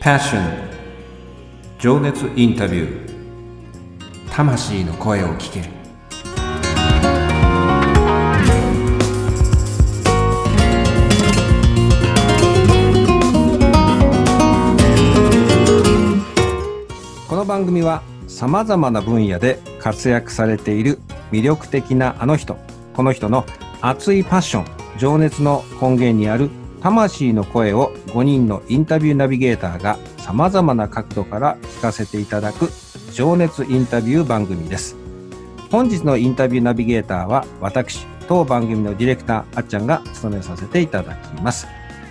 Passion. 情熱インタビュー。魂の声を聞け。るこの番組はさまざまな分野で活躍されている魅力的なあの人この人の熱いパッション情熱の根源にある魂の声を5人のインタビューナビゲーターがさまざまな角度から聞かせていただく情熱インタビュー番組です。本日のインタビューナビゲーターは私当番組のディレクターあっちゃんが務めさせていただきます。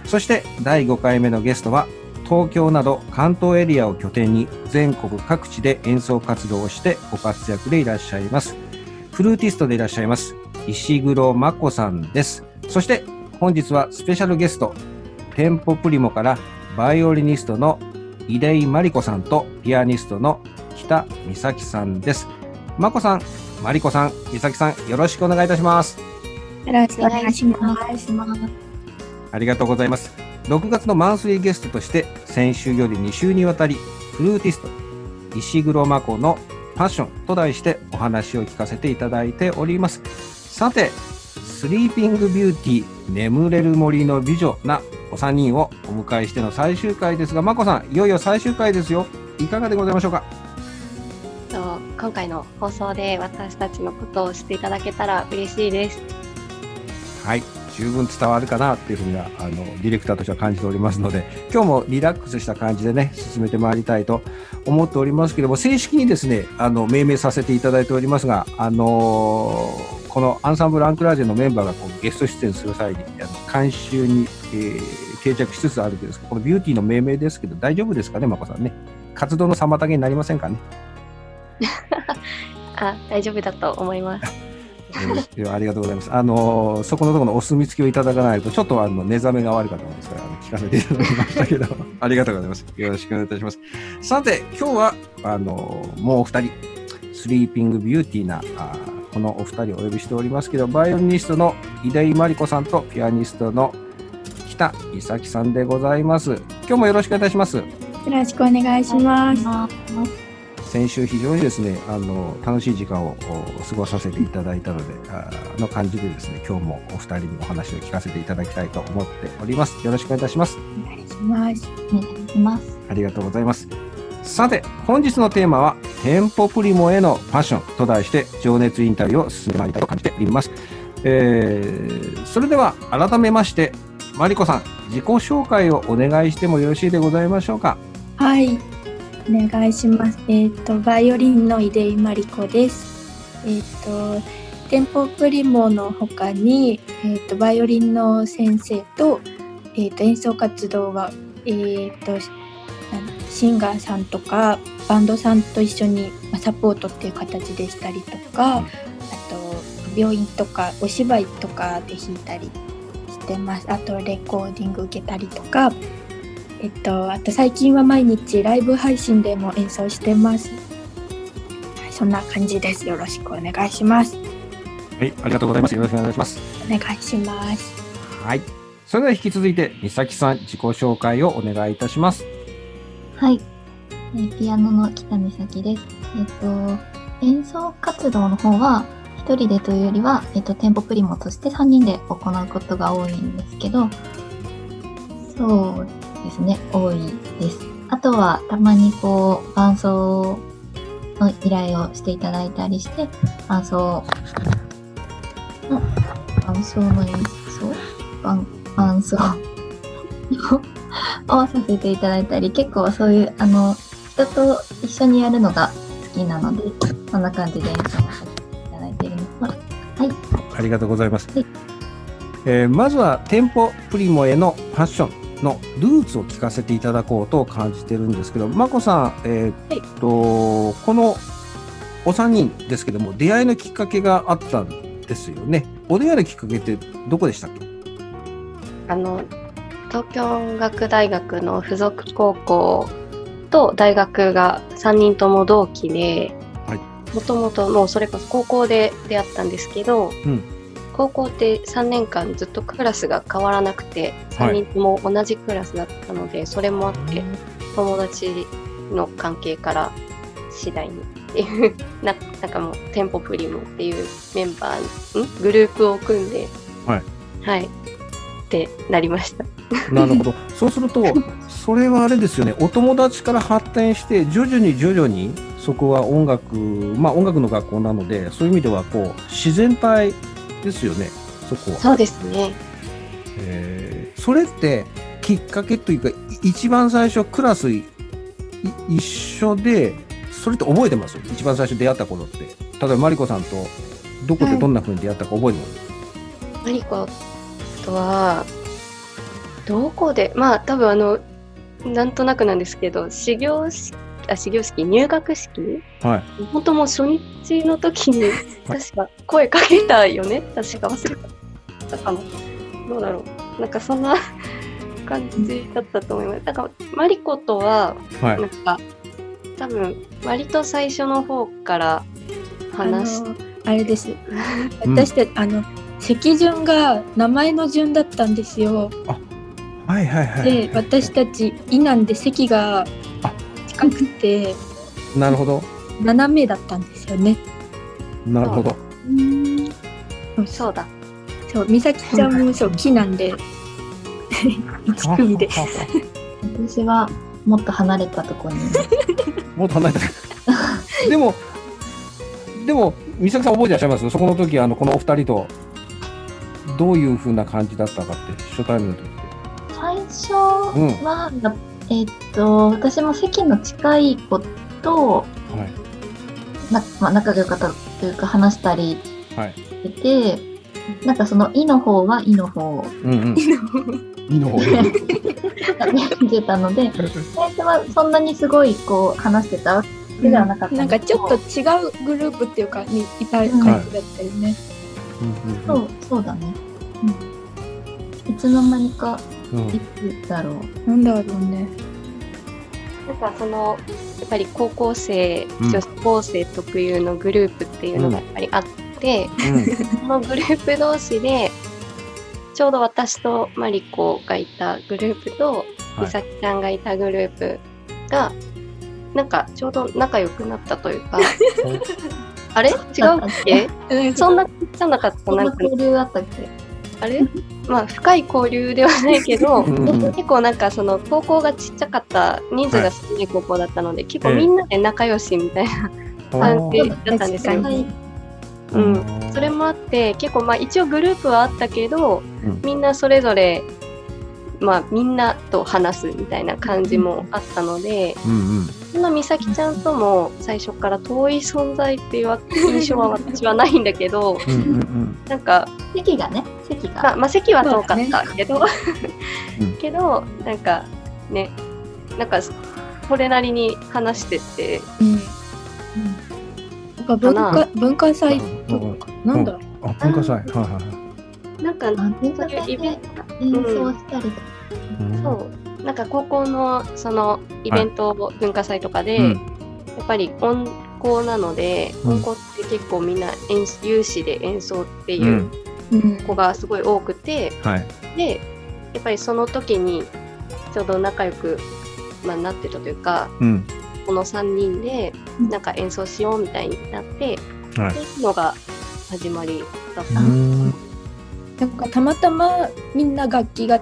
そして第5回目のゲストは東京など関東エリアを拠点に全国各地で演奏活動をしてご活躍でいらっしゃいます。フルーティストでいらっしゃいます。石黒真子さんです。そして本日はスペシャルゲストテンポプリモからバイオリニストの井出井真理子さんとピアニストの北美咲さんです。真子さん真理子さん美咲さんよろしくお願いいたします。よろしくお願いします。ありがとうございます。6月のマンスリーゲストとして先週より2週にわたりフルーティスト石黒真子のパッションと題してお話を聞かせていただいております。さてスリーピングビューティー眠れる森の美女なお三人をお迎えしての最終回ですが真子さんいよいよ最終回ですよ。いかがでございましょうか？と今回の放送で私たちのことを知っていただけたら嬉しいです。はい十分伝わるかなっていうふうにはあのディレクターとしては感じておりますので今日もリラックスした感じでね進めてまいりたいと思っておりますけれども正式にですねあの命名させていただいておりますがあのーこのアンサンブル・アンクラージェのメンバーがこうゲスト出演する際にあの監修に、えー定着しつつあるんですこのビューティーの命名ですけど大丈夫ですかね眞子さんね活動の妨げになりませんかね あ、大丈夫だと思います。えーありがとうございます。あのーそこのところのお墨付きをいただかないと、ちょっとあの、寝覚めが悪かったもんですから、あの聞かせていただきましたけど、ありがとうございます。よろしくお願いいたします。さて、今日は、あのーもうお二人、スリーピングビューティーな、あーこのお二人をお呼びしておりますけど、バイオリニストの井出井真理子さんと、ピアニストの北伊咲さんでございます。今日もよろしくお願いいたします。よろしくお願いします。先週非常にですねあの楽しい時間をお過ごさせていただいたのであの感じでですね今日もお二人にお話を聞かせていただきたいと思っておりますよろしくお願いいたしますお願いします。お願いします。ありがとうございますさて本日のテーマはテンポプリモへのパッションと題して情熱インタビューを進めてまいりたいと感じております、えーそれでは改めましてマリコさん自己紹介をお願いしてもよろしいでございましょうか？はい。お願いします。えっ、と、バイオリンの井出井真理子です。えっ、と、テンポプリモの他に、えっ、と、バイオリンの先生と、えっ、と、演奏活動は、えっ、と、シンガーさんとか、バンドさんと一緒にサポートっていう形でしたりとか、あと、病院とかお芝居とかで弾いたりしてます。あと、レコーディング受けたりとか、えっと、あと最近は毎日ライブ配信でも演奏してます。はい、そんな感じです。よろしくお願いします。はいありがとうございますよろしくお願いしますお願いします。はい。それでは引き続いて、美咲さん、自己紹介をお願いいたします。はい。えーピアノの北美咲です。えっ、と、演奏活動の方は、一人でというよりは、えっ、と、テンポプリモとして3人で行うことが多いんですけど、そうですね、多いです。あとは、たまにこう、伴奏の依頼をしていただいたりして、伴奏の、伴奏の演奏？伴伴奏？をさせていただいたり、結構そういう、あの、人と一緒にやるのが好きなので、そんな感じで演奏をさせていただいているのは、はい。ありがとうございます。はいえーまずは、テンポプリモへのパッションのルーツを聞かせていただこうと感じてるんですけど、まこさん、えーっと、このお三人ですけども、出会いのきっかけがあったんですよね。お出会いのきっかけってどこでしたっけ？あの、東京音楽大学の附属高校と大学が3人とも同期ではい、もともともうそれこそ高校で出会ったんですけど、うん高校って3年間ずっとクラスが変わらなくて、はい。3人とも同じクラスだったので、それもあって、友達の関係から次第にっていう ななんかもうテンポプリモっていうメンバーん？グループを組んではい。はい。ってなりました。なるほど。そうすると、それはあれですよね、お友達から発展して、徐々に徐々に、そこは音楽、まあ音楽の学校なので、そういう意味では、こう、自然体ですよね、そこは。そうですねえーそれって、きっかけというか、い一番最初、クラス一緒で、それって覚えてます？一番最初出会った頃って。例えば、マリコさんと、どこでどんな風に出会ったか覚えてます、マリコとはどこでまあ多分あのなんとなくなんですけど始業式あ始業式入学式？はい。本当もう初日の時に確か声かけたよね？確か忘れたかなどうだろう。なんかそんな感じだったと思います。なんかマリコとははい。な。んか多分割と最初の方から話しあれです。う ん私たち、あの席順が名前の順だったんですよ。はいはいはい。で私たち伊なんで席があ近くてなるほど。斜めだったんですよねなるほど。そうそうだそう美咲ちゃんもそう木なんで1 組でははは私はもっと離れたところに。もっと離れてる。でも、でも、美咲さん覚えてらっしゃいます？そこの時、あの、このお二人と、どういう風な感じだったかって、初対面の時って。最初は、えーっと、私も席の近い子と、はい。なまあ、仲が良かったというか話したりはい。してて、なんかその「い」の方は「い」の方。うんうん。いいの方。てたので最初はそんなにすごいこう話してたわけではなかったなんかちょっと違うグループっていうかにいた感じだったよね、うん。そうそうだね、うん、いつの間にかいつだろう。なんだろうね。なんかそのやっぱり高校生、うん。女子高生特有のグループっていうのがやっぱりあって、そのグループ同士でちょうど私とマリコがいたグループとはい。美咲ちゃんがいたグループがなんかちょうど仲良くなったというか あれ？違うっけ？そんなじゃなかった？そんなん交流あったっけ？あれ？まあ深い交流ではないけど結構なんかその高校がちっちゃかった人数が少ない高校だったので、結構みんなで仲良しみたいな感じだったんですよ。うん、それもあって結構まあ一応グループはあったけど、うん。みんなそれぞれまあみんなと話すみたいな感じもあったので、うんうん。そんな美咲ちゃんとも最初から遠い存在っていう印象は私はないんだけどうんうんうん。なんか席がね席が、まあ、まあ席は遠かったけど、うんけどなんかねなんかそれなりに話しててうんやっぱ文か化文化祭とかなんだろうあ、文化祭。はいはいはい。なんかそういうイベン演奏したりとか、うん。そう。なんか高校のそのイベント、文化祭とかで、うんやっぱり音校なので、うん。音校って結構みんな演有志で演奏ってう。いう子がすごい多くて、はい。でやっぱりその時にちょうど仲良く、まあ、なってたというかうん。この3人でうん。なんか演奏しようみたいになって、はい。っていうのが始まりだった。うんなんかたまたまみんな楽器が違っ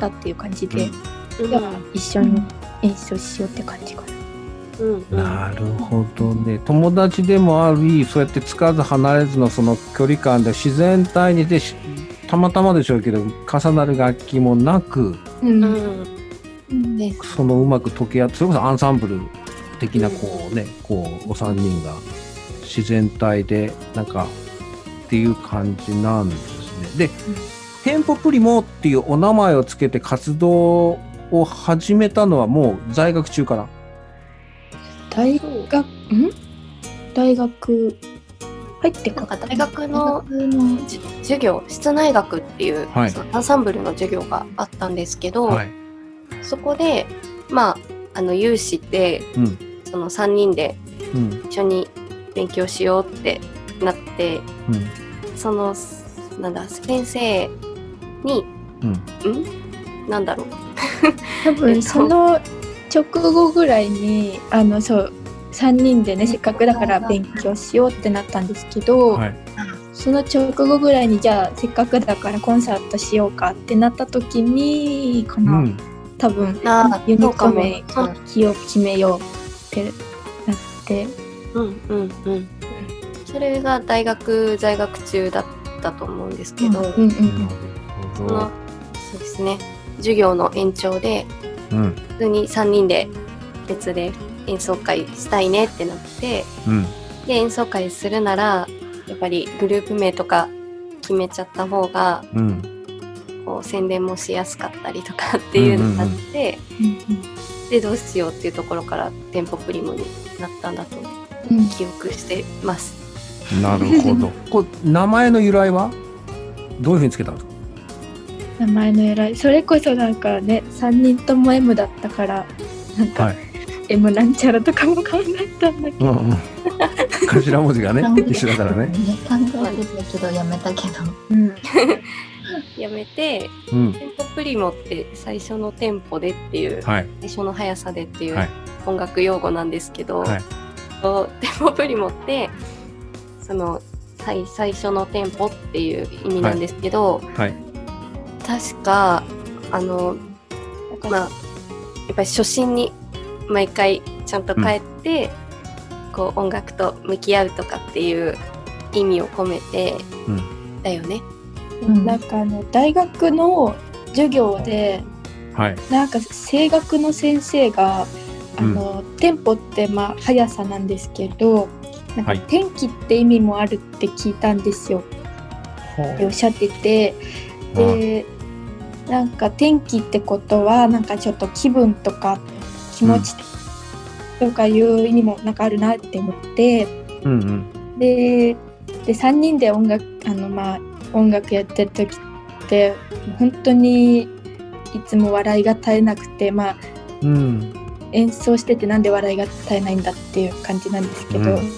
たっていう感じで、うん。じゃあ一緒に演奏しようって感じかな。うん。うんなるほどね。友達でもあり、そうやってつかず離れずのその距離感で自然体にでしたまたまでしょうけど、重なる楽器もなく、うん。そのうまく溶け合って、それこそアンサンブル的なこうね、こう、お三人が自然体で、なんか、っていう感じなんですね。で、テンポプリモっていうお名前をつけて活動を始めたのはもう在学中から。大学？ん？大学？入ってかなんか大学の授業室内楽っていう、はいそのアンサンブルの授業があったんですけど、はい。そこでまああの有志ってうん。その3人でうん。一緒に勉強しようってなってうん。そのなんだ先生にうん。ん？なんだろう多分その直後ぐらいにあのそう3人でねせっかくだから勉強しようってなったんですけど、はい。その直後ぐらいにじゃあせっかくだからコンサートしようかってなった時にかな、うん。多分ああ、ユニそうかも。ット名そう気を決めようってなってうんうんうん。それが大学在学中だったと思うんですけど、その。そうですね授業の延長でうん。普通に3人で別で演奏会したいねってなってうん。で演奏会するならやっぱりグループ名とか決めちゃった方がうん。こう宣伝もしやすかったりとかっていうのがあって、でどうしようっていうところからテンポプリモになったんだとうんうん記憶してます。なるほど。これ名前の由来は？どういうふうにつけたんですか？名前の偉いそれこそなんかね3人とも M だったからなんか、はい。M なんちゃらとかも考えたんだけど、うんうん。頭文字がね 一緒だからね。考えてたけどやめたけど。うん やめてうん。テンポプリモって最初のテンポでっていうはい。最初の速さでっていうはい音楽用語なんですけど、はいテンポプリモってその最最初のテンポっていう意味なんですけど、はい。確かあのまあやっぱり初心に毎回ちゃんと帰って、こう音楽と向き合うとかっていう意味を込めて、うんだよね。うんなんかあの大学の授業ではい。なんか声楽の先生があの、テンポってまあ速さなんですけどなんはい。か天気って意味もあるって聞いたんですよ、っておっしゃってて。でなんか天気ってことはなんかちょっと気分とか気持ちとかいう意味もなんかあるなって思って、うんうん。でで3人で音楽あの、まあ、音楽やってる時って本当にいつも笑いが絶えなくて、まあ、うん。演奏しててなんで笑いが絶えないんだっていう感じなんですけど、うんうん。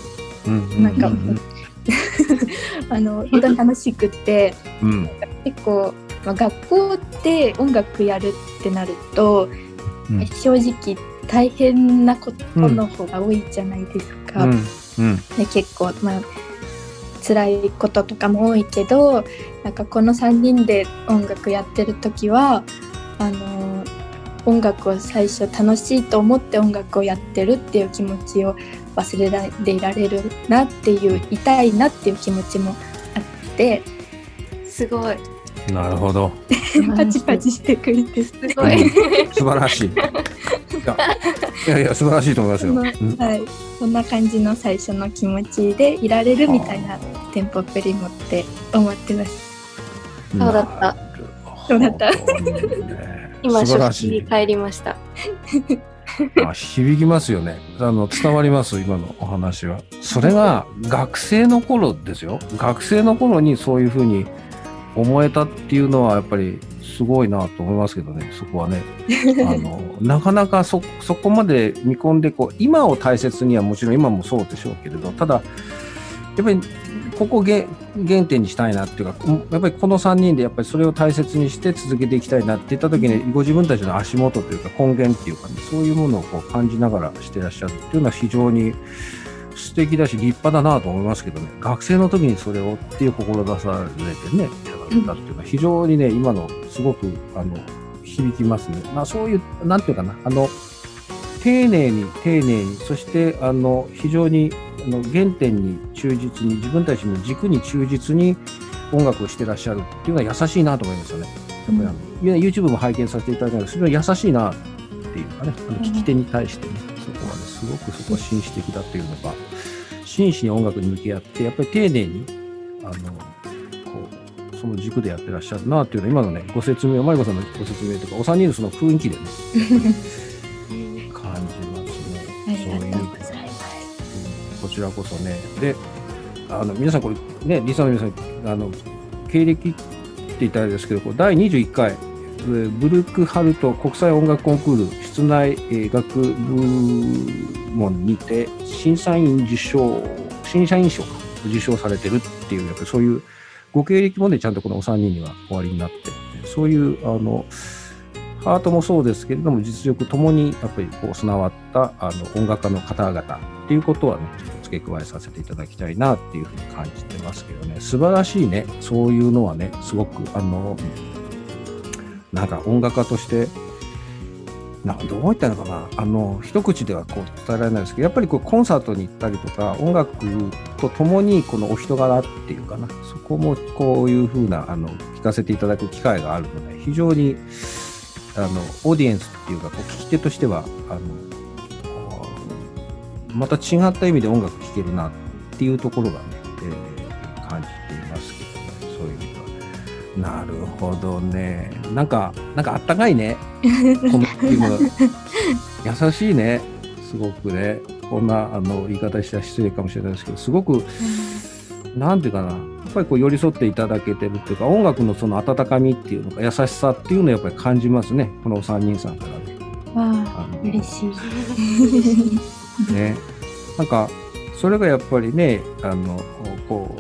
なんかうん あの本当に楽しくてうん。結構、まあ、学校で音楽やるってなると、うん正直大変なことの方が多いじゃないですか。で結構まあ辛いこととかも多いけどなんかこの3人で音楽やってる時はあの音楽を最初楽しいと思って音楽をやってるっていう気持ちを忘れないでいられるなっていう痛いなっていう気持ちもあってすごい。なるほど。パチパチしてくれてすすごい。素晴らしい。いやいや素晴らしいと思いますよ。はい、そんな感じの最初の気持ちでいられるみたいなテンポプリモって思ってます。そうだった。そうだったね今初心に。帰りました。あ響きますよね。あの伝わります今のお話は。それが学生の頃ですよ。学生の頃にそういうふうに思えたっていうのはやっぱりすごいなと思いますけどね。そこはね。あの なかなかそそこまで見込んでこう今を大切にはもちろん今もそうでしょうけれど、ただやっぱりここげ原点にしたいなっていうか、やっぱりこの3人でやっぱりそれを大切にして続けていきたいなって言った時に、ご自分たちの足元というか根源っていうかね、そういうものをこう感じながらしてらっしゃるっていうのは非常に素敵だし立派だなと思いますけどね、学生の時にそれをっていう志されてね、やられたっていうのは非常にね、今のすごくあの響きますね。まあそういう、なんていうかな、あの、丁寧に丁寧に、そしてあの非常にあの原点に忠実に、自分たちの軸に忠実に音楽をしてらっしゃるっていうのは優しいなと思いますよね。やっぱりあの、YouTube も拝見させていただいたんですけど、それは優しいなっていうかね、あの聞き手に対してね、そこはね、すごくそこは紳士的だっていうのが、真摯に音楽に向き合って、やっぱり丁寧に、あの、こう、その軸でやってらっしゃるなっていうのは、今のね、ご説明、マリコさんのご説明とか、お三人のその雰囲気でね、感じますね。そういうちらこそね。で、あの皆さんこれね、リサの皆さん、あの経歴って言ったらあれですけど、これ第21回ブルックハルト国際音楽コンクール室内えー楽部門にて審査員受賞、審査員賞受賞されてるっていう、やっぱりそういうご経歴もね、ちゃんとこのお三人にはおありになって、そういう、あの、アートもそうですけれども実力ともにやっぱりこう備わったあの音楽家の方々っていうことはね付け加えさせていただきたいなっていうふうに感じてますけどね。素晴らしいね。そういうのはねすごくあのなんか音楽家としてなどう言ったのかな。あの一口ではこう伝えられないですけどやっぱりこうコンサートに行ったりとか音楽とともにこのお人柄っていうかな。そこもこういうふうなあの聞かせていただく機会があるので非常にあのオーディエンスっていうかこう聞き手としてはあのまた違った意味で音楽聴けるなっていうところがね、えー感じていますけどねそういう意味では。なるほどね。なんか、なんかあったかいね。このチーム。優しいね。すごくね。こんなあの言い方したら失礼かもしれないですけど、すごく、なんていうかな。やっぱりこう寄り添っていただけてるっていうか、音楽のその温かみっていうのか、優しさっていうのをやっぱり感じますね。このお三人さんからね。わあ嬉しい。ね。なんか、それがやっぱりね、あの、こ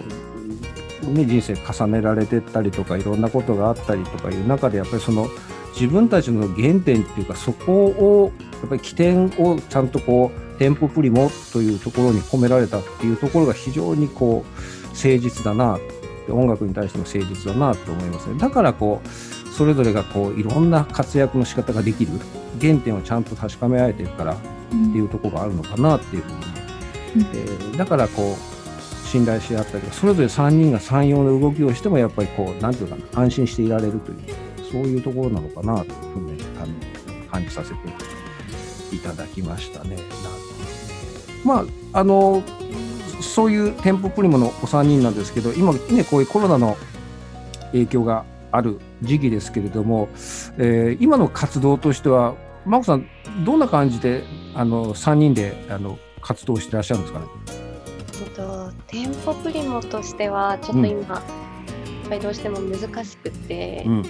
う、ね、人生重ねられてったりとか、いろんなことがあったりとかいう中で、やっぱりその、自分たちの原点っていうか、そこを、やっぱり起点をちゃんとこう、テンポプリモというところに込められたっていうところが非常にこう、誠実だな、音楽に対しても誠実だなと思いますね。だからこう、それぞれがこう、いろんな活躍の仕方ができる、原点をちゃんと確かめ合えてるから、っていうところがあるのかなっていうふうに、えーだからこう信頼し合ったりそれぞれ3人が3様の動きをしてもやっぱりこうなんていうかな安心していられるというそういうところなのかなというふうに、感じさせていただきましたね。なるほどねまああのそういうテンポプリモのお3人なんですけど今ねこういうコロナの影響がある時期ですけれども、えー今の活動としてはマコさんどんな感じであの3人であの活動してらっしゃるんですかね？えっと、店舗プリモとしてはちょっと今、やっぱりどうしても難しくて、うん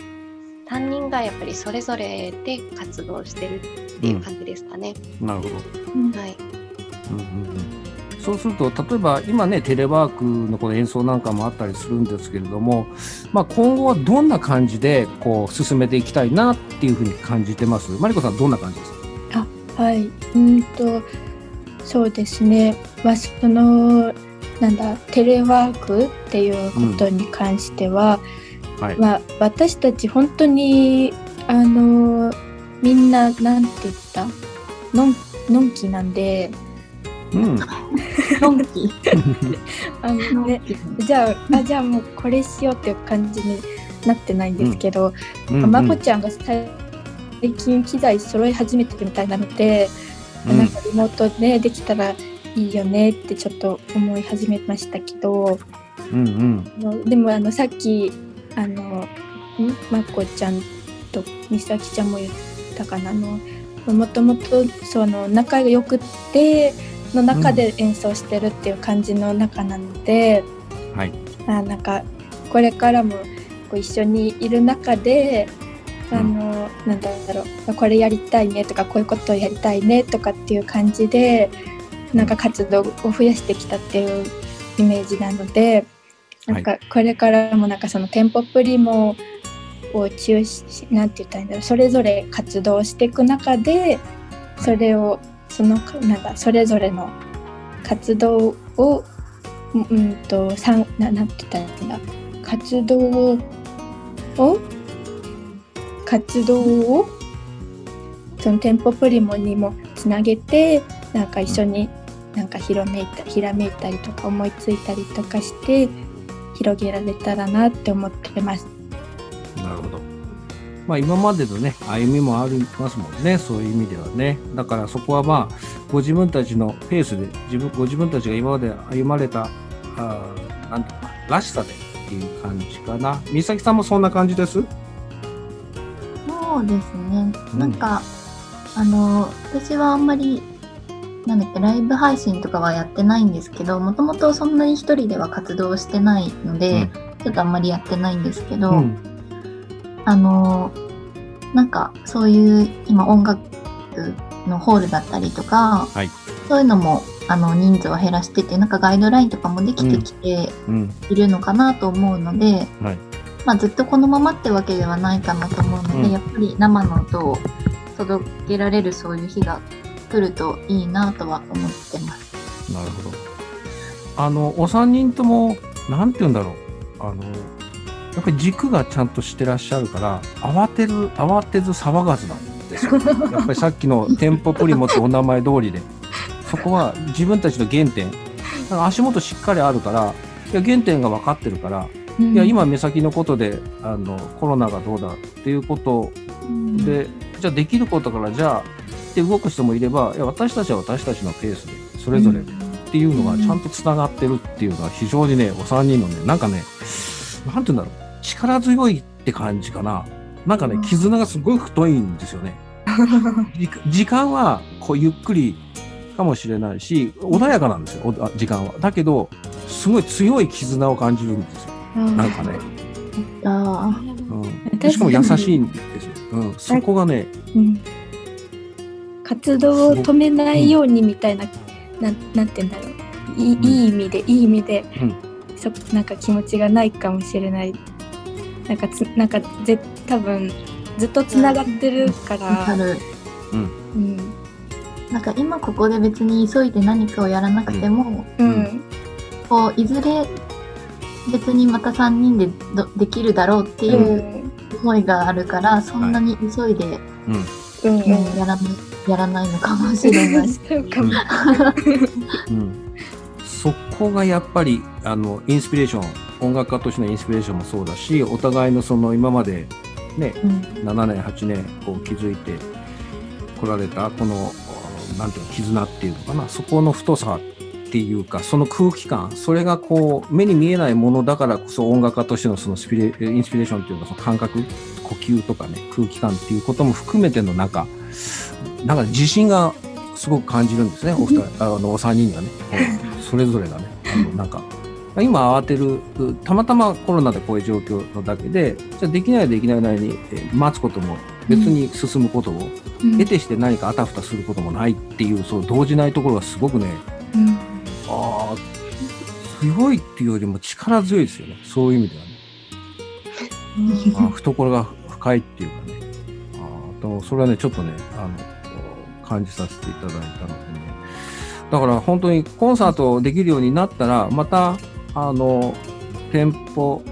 担任がやっぱりそれぞれで活動してるっていう感じですかね。なるほど。はい。うんうんうんそうすると例えば今ねテレワークのこの演奏なんかもあったりするんですけれども、まあ、今後はどんな感じでこう進めていきたいなっていうふうに感じてます？マリコさんどんな感じですか？はい、うんと、そうですね。まあ、その、なんだ、テレワークっていうことに関しては、はい、まあ、私たち本当に、あの、みんな、なんて言った？のん、のんきなんで、うん、ドンキ。あのね、じゃあ、あ、じゃあもうこれしようっていう感じになってないんですけど、うんまこちゃんが最近機材揃い始めてるみたいなので、うん。なんかリモートでできたらいいよねってちょっと思い始めましたけどうんうん。でもあのさっきあのんまこちゃんとみさきちゃんも言ったかなあのもともとその仲が良くっての中で演奏してるっていう感じの中なので、はい。あなんかこれからもこう一緒にいる中であの、なんだろうこれやりたいねとかこういうことをやりたいねとかっていう感じでなんか活動を増やしてきたっていうイメージなのでなんかこれからもなんかそのテンポプリモを中心なんて言ったらいいんだろうそれぞれ活動していく中でそれをそのなんかそれぞれの活動をうんとさんななんて言ったらいいんだ？活動を活動をそのテンポプリモにもつなげてなんか一緒になんかひらめいたひらめいたりとか思いついたりとかして広げられたらなって思ってます。まあ今までのね、歩みもありますもんね、そういう意味ではね。だからそこはまあ、ご自分たちのペースで、自分ご自分たちが今まで歩まれた、あーなんていうかな、らしさでっていう感じかな。美咲さんもそんな感じです？そうですね。なんか、あの、私はあんまり、なんだっけ、ライブ配信とかはやってないんですけど、もともとそんなに一人では活動してないので、ちょっとあんまりやってないんですけど、うん。あの、なんか、そういう今音楽のホールだったりとか、はいそういうのも、あの、人数を減らしてて、なんかガイドラインとかもできてきてうん。いるのかなと思うので、はいまあ、ずっとこのままってわけではないかなと思うので、うんやっぱり生の音を届けられるそういう日が来るといいなとは思ってます。なるほど。あの、お三人とも、なんて言うんだろう。あの、やっぱり軸がちゃんとしてらっしゃるから、慌てる、慌てず騒がずなんですよ。やっぱりさっきのテンポプリモってお名前通りで、そこは自分たちの原点。足元しっかりあるから、いや原点が分かってるから、いや、今目先のことで、あの、コロナがどうだっていうことうん、で、じゃあできることから、じゃあ、って動く人もいれば、いや、私たちは私たちのペースで、それぞれっていうのがちゃんとつながってるっていうのは非常にね、お三人のね、なんかね、なんて言うんだろう、力強いって感じかな。なんかねう、ん絆がすごい太いんですよね。時時間は、こう、ゆっくりかもしれないし、穏やかなんですよ、時間は。だけど、すごい強い絆を感じるんですよ。なんかね。あうん、でしかも優しいんですよ。うん、そこがね、うん活動を止めないようにみたいな、なんなんて言うんだろういい,、うんいい意味でいい意味で、うんそなんか気持ちがないかもしれないなんかつなんかぜ多分ずっとつながってるから。る。うん。なんか今ここで別に急いで何かをやらなくても、うん。こういずれ別にまた3人でどできるだろうってういうん。思いがあるから、そんなに急いで、うん、うん。うんやらないやらないのかもしれない。そこがやっぱりあのインスピレーション音楽家としてのインスピレーションもそうだしお互いのその今までねうん。7年8年こう築いてこられたこのなんていうの絆っていうのかな。そこの太さっていうかその空気感それがこう目に見えないものだからこそ音楽家としてのそのスピレインスピレーションっていうかその感覚呼吸とかね空気感っていうことも含めての中なんか自信がすごく感じるんですね。お二人あのお三人にはね。う んそれぞれがねあのなんか今慌てるたまたまコロナでこういう状況のだけでじゃあできないできないなりにえー待つことも別に進むことをうん。得てして何かあたふたすることもないっていうそう動じないところがすごくねうん。ああ強いっていうよりも力強いですよね。そういう意味ではね。あー懐が深いっていうかね。あーとそれはねちょっとねあの感じさせていただいたのでね。だから本当にコンサートできるようになったらまたあの店舗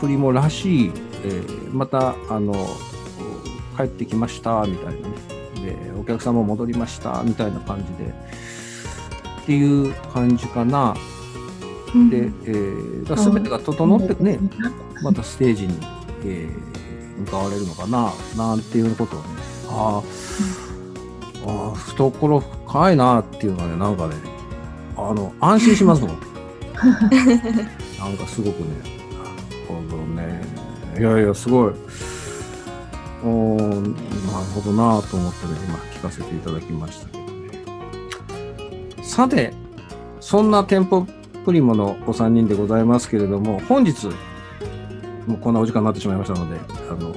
プリモらしい、えーまたあの帰ってきましたみたいなね。でお客さんも戻りましたみたいな感じで。っていう感じかな。うん。で、えー、全てが整ってね、またステージに、えー向かわれるのかななんていうことをね。あー、あー懐深いなっていうのはねなんかねあの安心しますもん なんかすごくねなるほどねいやいやすごい。おなるほどなと思ってね今聞かせていただきましたけどね。さてそんな店舗プリモのお三人でございますけれども、本日、もうこんなお時間になってしまいましたので、あの、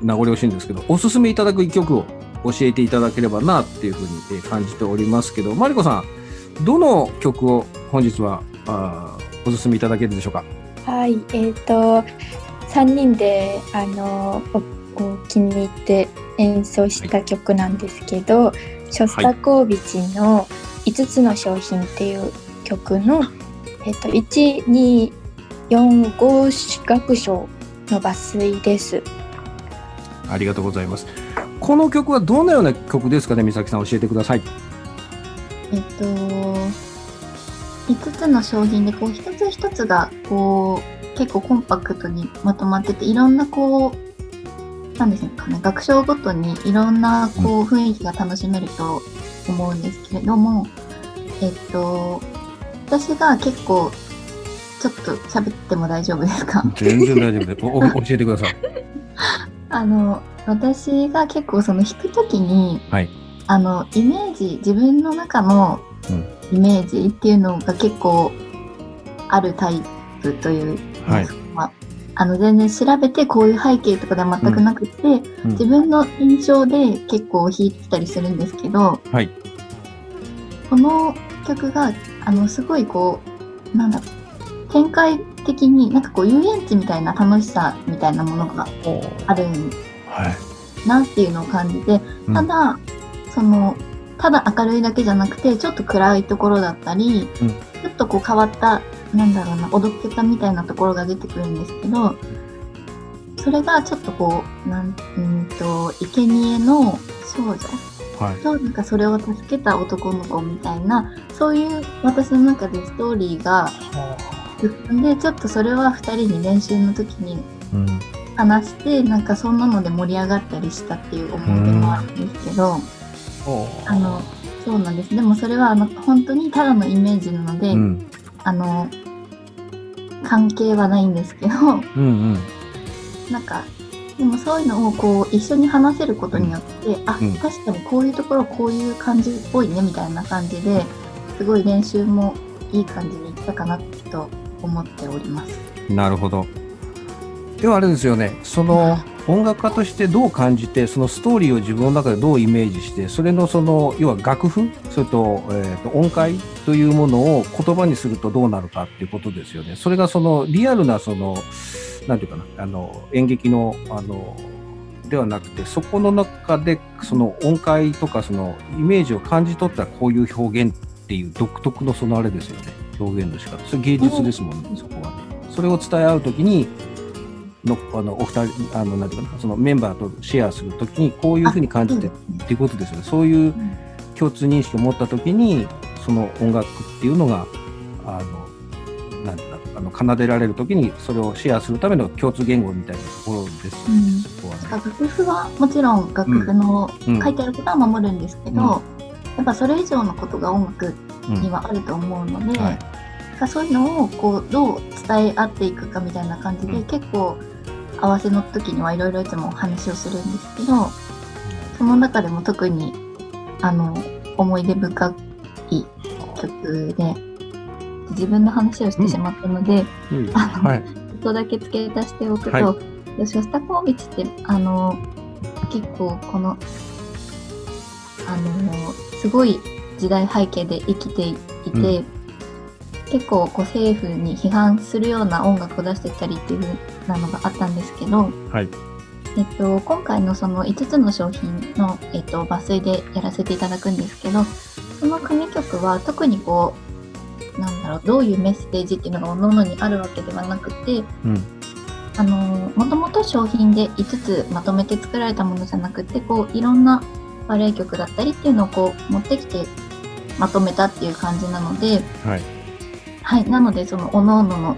名残惜しいんですけど、おすすめいただく一曲を教えていただければなっていうふうに感じておりますけど、マリコさん、どの曲を本日はあーおすすめいただけるでしょうか？はいえっ、と3人であのおお気に入って演奏した曲なんですけど、ショスタコービチの「5つの商品」っていう曲の、えっと1245楽章の抜粋です。ありがとうございます。この曲はどのような曲ですかね、美咲さん教えてください。えっと、5つの商品で、こう、一つ一つが、こう、結構コンパクトにまとまってて、いろんな、こう、なんですかね、学章ごとにいろんな、こう、雰囲気が楽しめると思うんですけれども、えっと、私が結構、ちょっと喋っても大丈夫ですか？全然大丈夫です。おお 教えてください。あの、私が結構その弾くときに、はいあの、イメージ、自分の中のイメージっていうのが結構あるタイプという、はい。まあ、あの、全然調べてこういう背景とかでは全くなくて、うん自分の印象で結構弾いてたりするんですけど、はい。この曲が、あの、すごいこう、なんだ展開的になんかこう遊園地みたいな楽しさみたいなものがある。なっていうのを感じて、うんただ、その、ただ明るいだけじゃなくて、ちょっと暗いところだったり、うんちょっとこう変わった、なんだろうな、おどけたみたいなところが出てくるんですけど、それがちょっとこう、なん、うんと、生贄の少女はい。と、なんかそれを助けた男の子みたいな、そういう私の中でストーリーが進んで、ちょっとそれは二人に練習の時にうん。話してなんかそんなので盛り上がったりしたっていう思い出もあるんですけど、あのそうなんですでもそれはあの本当にただのイメージなので、うん。あの関係はないんですけどうんうん。なんかでもそういうのをこう一緒に話せることによって、あうん確かにこういうところこういう感じっぽいねみたいな感じですごい練習もいい感じにいったかなと思っております。なるほど。ではあれですよね、その音楽家としてどう感じて、そのストーリーを自分の中でどうイメージして、それのその、要は楽譜、それと,、えーと音階というものを言葉にするとどうなるかっていうことですよね。それがそのリアルなその、なんていうかな、あの演劇の、あの、ではなくて、そこの中でその音階とかそのイメージを感じ取ったらこういう表現っていう独特のそのあれですよね。表現の仕方。それ芸術ですもんね、そこはね。それを伝え合うときに、のあのお二人、あの、なんていうかな、そのメンバーとシェアするときに、こういうふうに感じてっていうことですよね。そういう共通認識を持ったときに、その音楽っていうのが、あの、なんていうか、あの奏でられるときに、それをシェアするための共通言語みたいなところです。よね、うんね。楽譜はもちろん楽譜のうん。書いてあることは守るんですけど、うん。やっぱそれ以上のことが音楽うん。にはあると思うので、はい。そういうのをこうどう伝え合っていくかみたいな感じで、うん。結構合わせの時にはいろいろいつもお話をするんですけどその中でも特にあの思い出深い曲で自分の話をしてしまったので、うん。あのはい。ちょっとだけ付け足しておくと、はショスタコービッチってあの結構このあのすごい時代背景で生きていて、う結構こう政府に批判するような音楽を出してたりっていうなのがあったんですけど、はい。えっと、今回のその5つの商品の、えっと、抜粋でやらせていただくんですけどその組曲は特にこうなんだろうどういうメッセージっていうのが各々にあるわけではなくてうん。あのもともと商品で5つまとめて作られたものじゃなくてこういろんなバレエ曲だったりっていうのをこう持ってきてまとめたっていう感じなので、はい。はい、なのでその各々の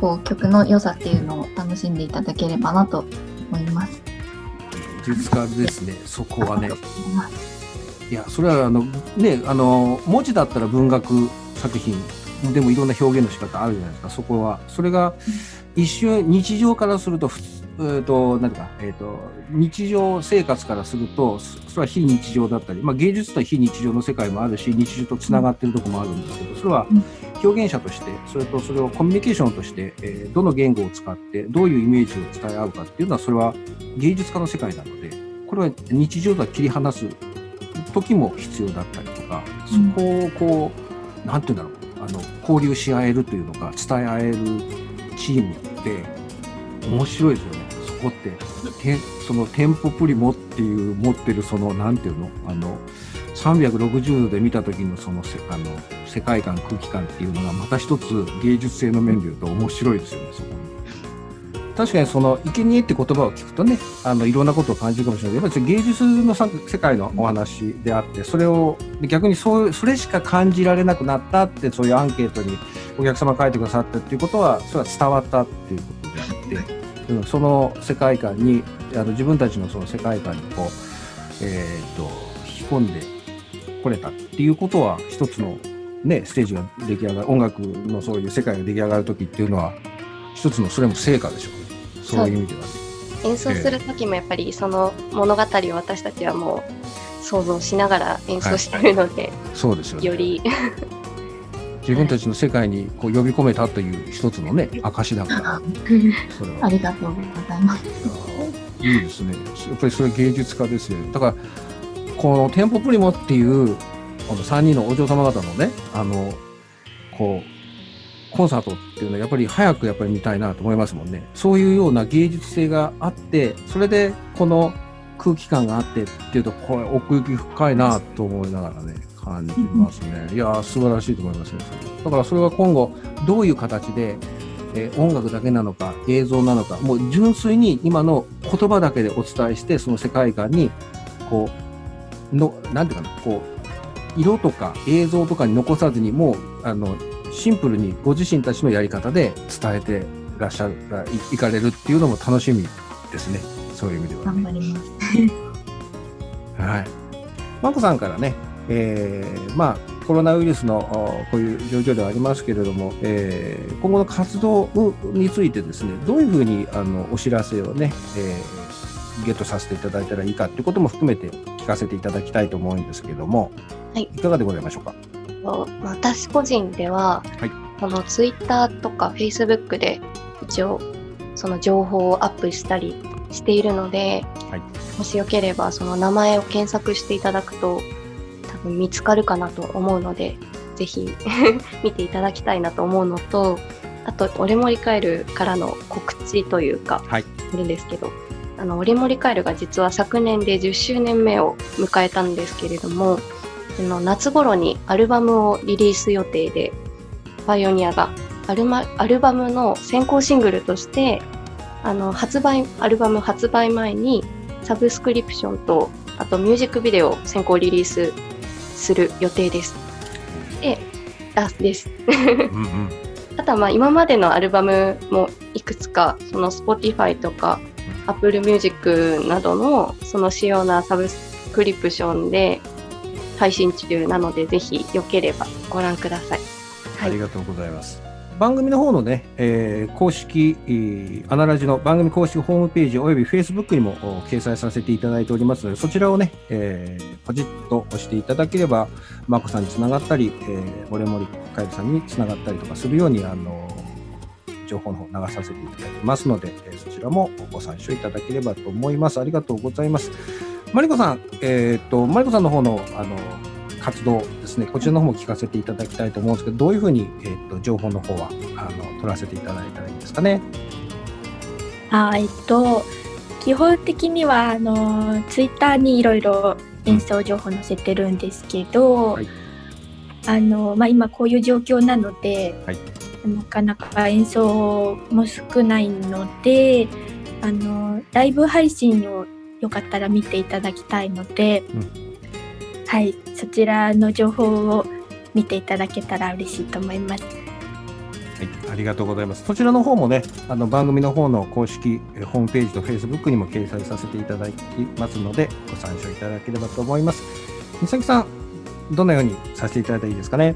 こう曲の良さっていうのを楽しんでいただければなと思います。芸術家ですね、そこはねいや、それはあの、ね、あの、文字だったら文学作品でもいろんな表現の仕方あるじゃないですか、そこは。それが一瞬日常からすると、えーと、なんていうか、えっ、と、日常生活からすると、そそれは非日常だったり、まあ芸術とは非日常の世界もあるし、日常とつながってるところもあるんですけど、それはうん表現者として、それとそれをコミュニケーションとして、えどの言語を使って、どういうイメージを伝え合うかっていうのは、それは芸術家の世界なので、これは日常とは切り離す時も必要だったりとか、そこをこう、なんていうんだろう、あの、交流し合えるというのか、伝え合えるチームって、面白いですよね。そこって、てそのテンポプリモっていう持ってるその、なんていうの、あの、360度で見た時のそのせあの世界観空気感っていうのがまた一つ芸術性の面で言うと面白いですよねそこに。確かにその生贄って言葉を聞くとねあのいろんなことを感じるかもしれないけどやっぱり芸術の世界のお話であってそれを逆にそうそれしか感じられなくなったってそういうアンケートにお客様書いてくださったっていうことはそれは伝わったっていうことであって、うん、その世界観にあの自分たちのその世界観にこう、えー、と引き込んでこれたっていうことは一つの、ね、ステージが出来上がる音楽のそういう世界が出来上がる時っていうのは一つのそれも成果でしょうねそういう意味ではね。演奏する時もやっぱりその物語を私たちはもう想像しながら演奏してるので、そうですよねより自分たちの世界にこう呼び込めたという一つのね証だから それはありがとうございます。いいですね。やっぱりそれ芸術家ですよね。だから、このテンポプリモっていう、この3人のお嬢様方のね、あの、こう、コンサートっていうのはやっぱり早くやっぱり見たいなと思いますもんね。そういうような芸術性があって、それでこの空気感があってっていうと、これ奥行き深いなと思いながらね、感じますね。いやー、素晴らしいと思いますね。だからそれが今後、どういう形で、えー音楽だけなのか、映像なのか、もう純粋に今の言葉だけでお伝えして、その世界観に、こう、の、なんていうかな、こう、色とか映像とかに残さずに、もう、あの、シンプルにご自身たちのやり方で伝えてらっしゃる、いいかれるっていうのも楽しみですね。そういう意味ではね。頑張ります。はい。マコさんからね、えーまあ、コロナウイルスのおこういう状況ではありますけれども、えー今後の活動についてですね、どういうふうにあのお知らせをね、えーゲットさせていただいたらいいかということも含めて聞かせていただきたいと思うんですけれども、はい。いかがでございましょうか？私個人では、はい。このツイッターとかフェイスブックで一応その情報をアップしたりしているので、はい。もしよければその名前を検索していただくと多分見つかるかなと思うのでぜひ 見ていただきたいなと思うのとあと「俺もりカエル」からの告知というか、はい。いるんですけどあの、オリモリカエルが実は昨年で10周年目を迎えたんですけれども、あの夏頃にアルバムをリリース予定で、パイオニアがアルマアルバムの先行シングルとして、あの、発売、アルバム発売前にサブスクリプションと、あとミュージックビデオを先行リリースする予定です。で、あ、です。うんうん あとはまあ今までのアルバムもいくつかその Spotify とか Apple Music などのその主要なサブスクリプションで配信中なのでぜひよければご覧ください。はいありがとうございます。番組の方のね、えー公式、えーアナラジの番組公式ホームページおよび Facebook にも掲載させていただいておりますので、そちらをね、えーポチッと押していただければ、マコさんにつながったり、えー、俺森カエルさんにつながったりとかするように、あの情報の方流させていただいてますので、えーそちらもご参照いただければと思います。ありがとうございます。マリコさん、えっ、と、マリコさんの方の、あの、活動ですね、こちらの方も聞かせていただきたいと思うんですけど、どういうふうに、えー、と情報の方はあの取らせていただいたらいいですかね？あえっと基本的にはあのツイッターにいろいろ演奏情報載せてるんですけど、はいあのまあ、今こういう状況なので、はいなかなか演奏も少ないのであのライブ配信をよかったら見ていただきたいので、うんはいそちらの情報を見ていただけたら嬉しいと思います。はい、ありがとうございます。そちらの方もね、あの番組の方の公式えーホームページと Facebook にも掲載させていただきますので、ご参照いただければと思います。美咲さん、どのようにさせていただいたらいいですかね？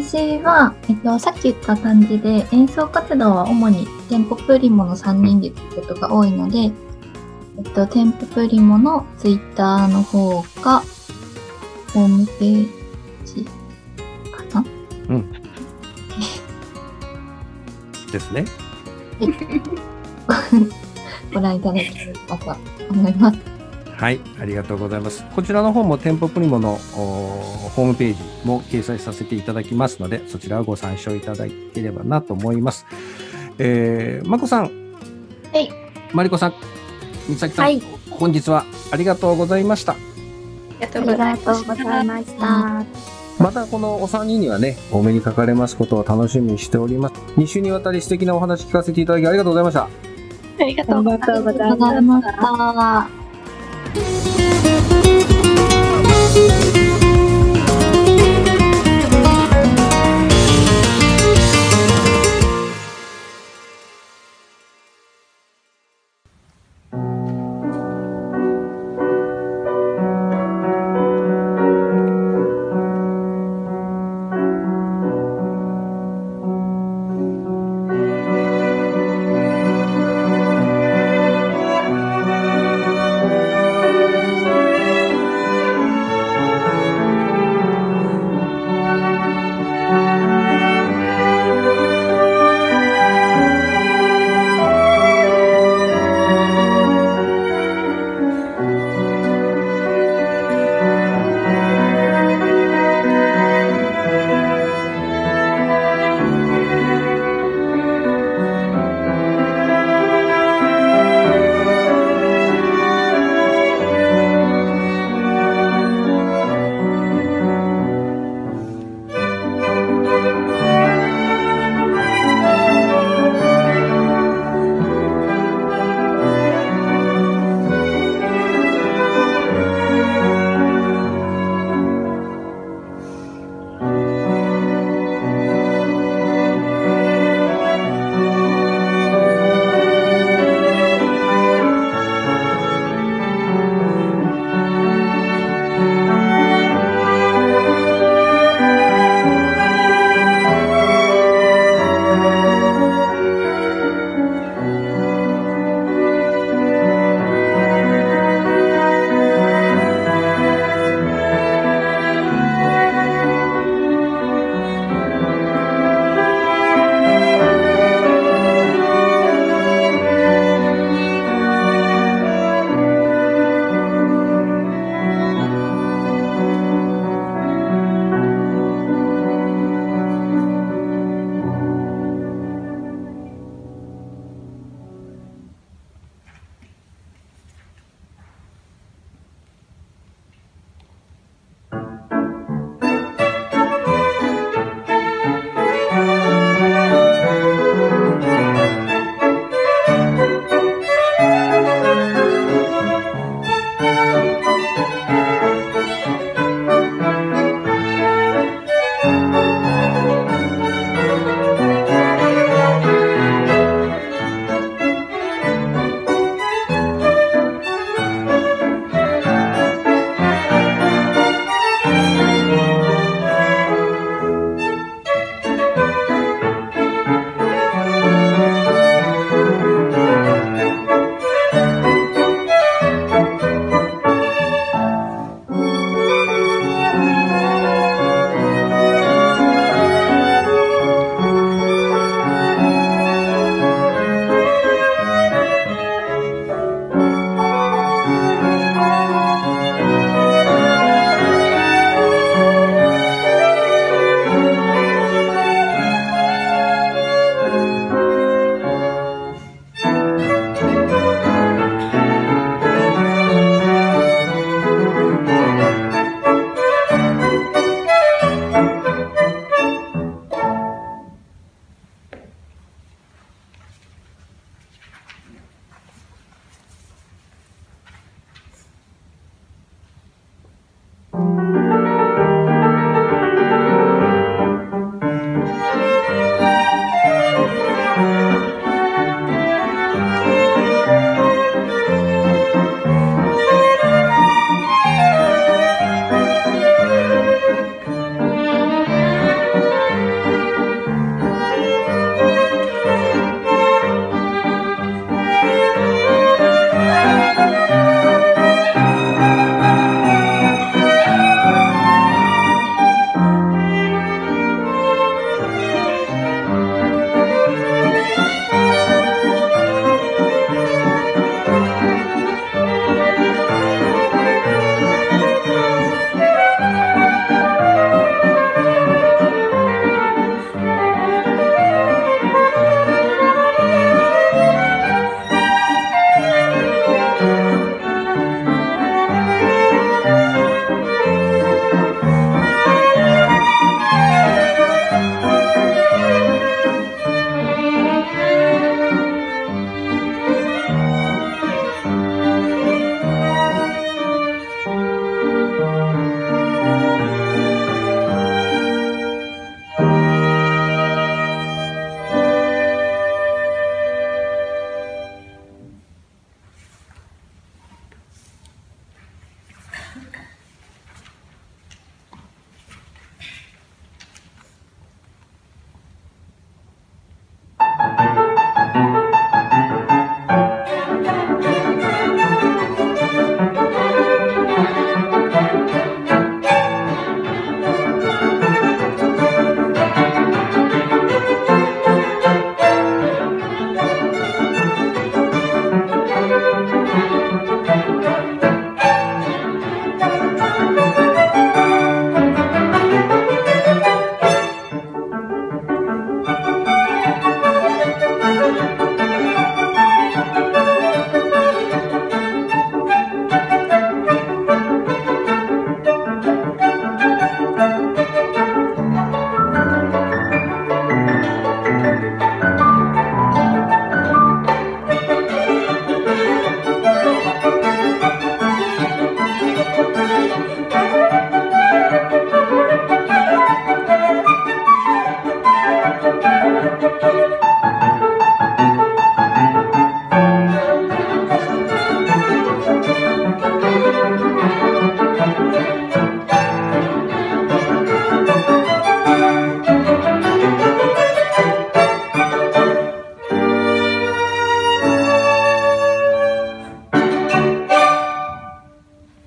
私は、えっと、さっき言った感じで演奏活動は主にテンポプリモの3人でってことが多いので、えっと、テンポプリモのツイッターの方か、ホームページかな？ですね。ご覧いただければと思います。はい、ありがとうございます。こちらの方も店舗プリモのおホームページも掲載させていただきますので、そちらをご参照いただければなと思います。えー、まこさん。はい。まりこさん、みさきさん、はい本日はありがとうございました。ありがとあうございました。またこのお三人にはね、お目にかかれますことを楽しみにしております。2週にわたり素敵なお話聞かせていただきありがとうございました。ありがとうございました。Música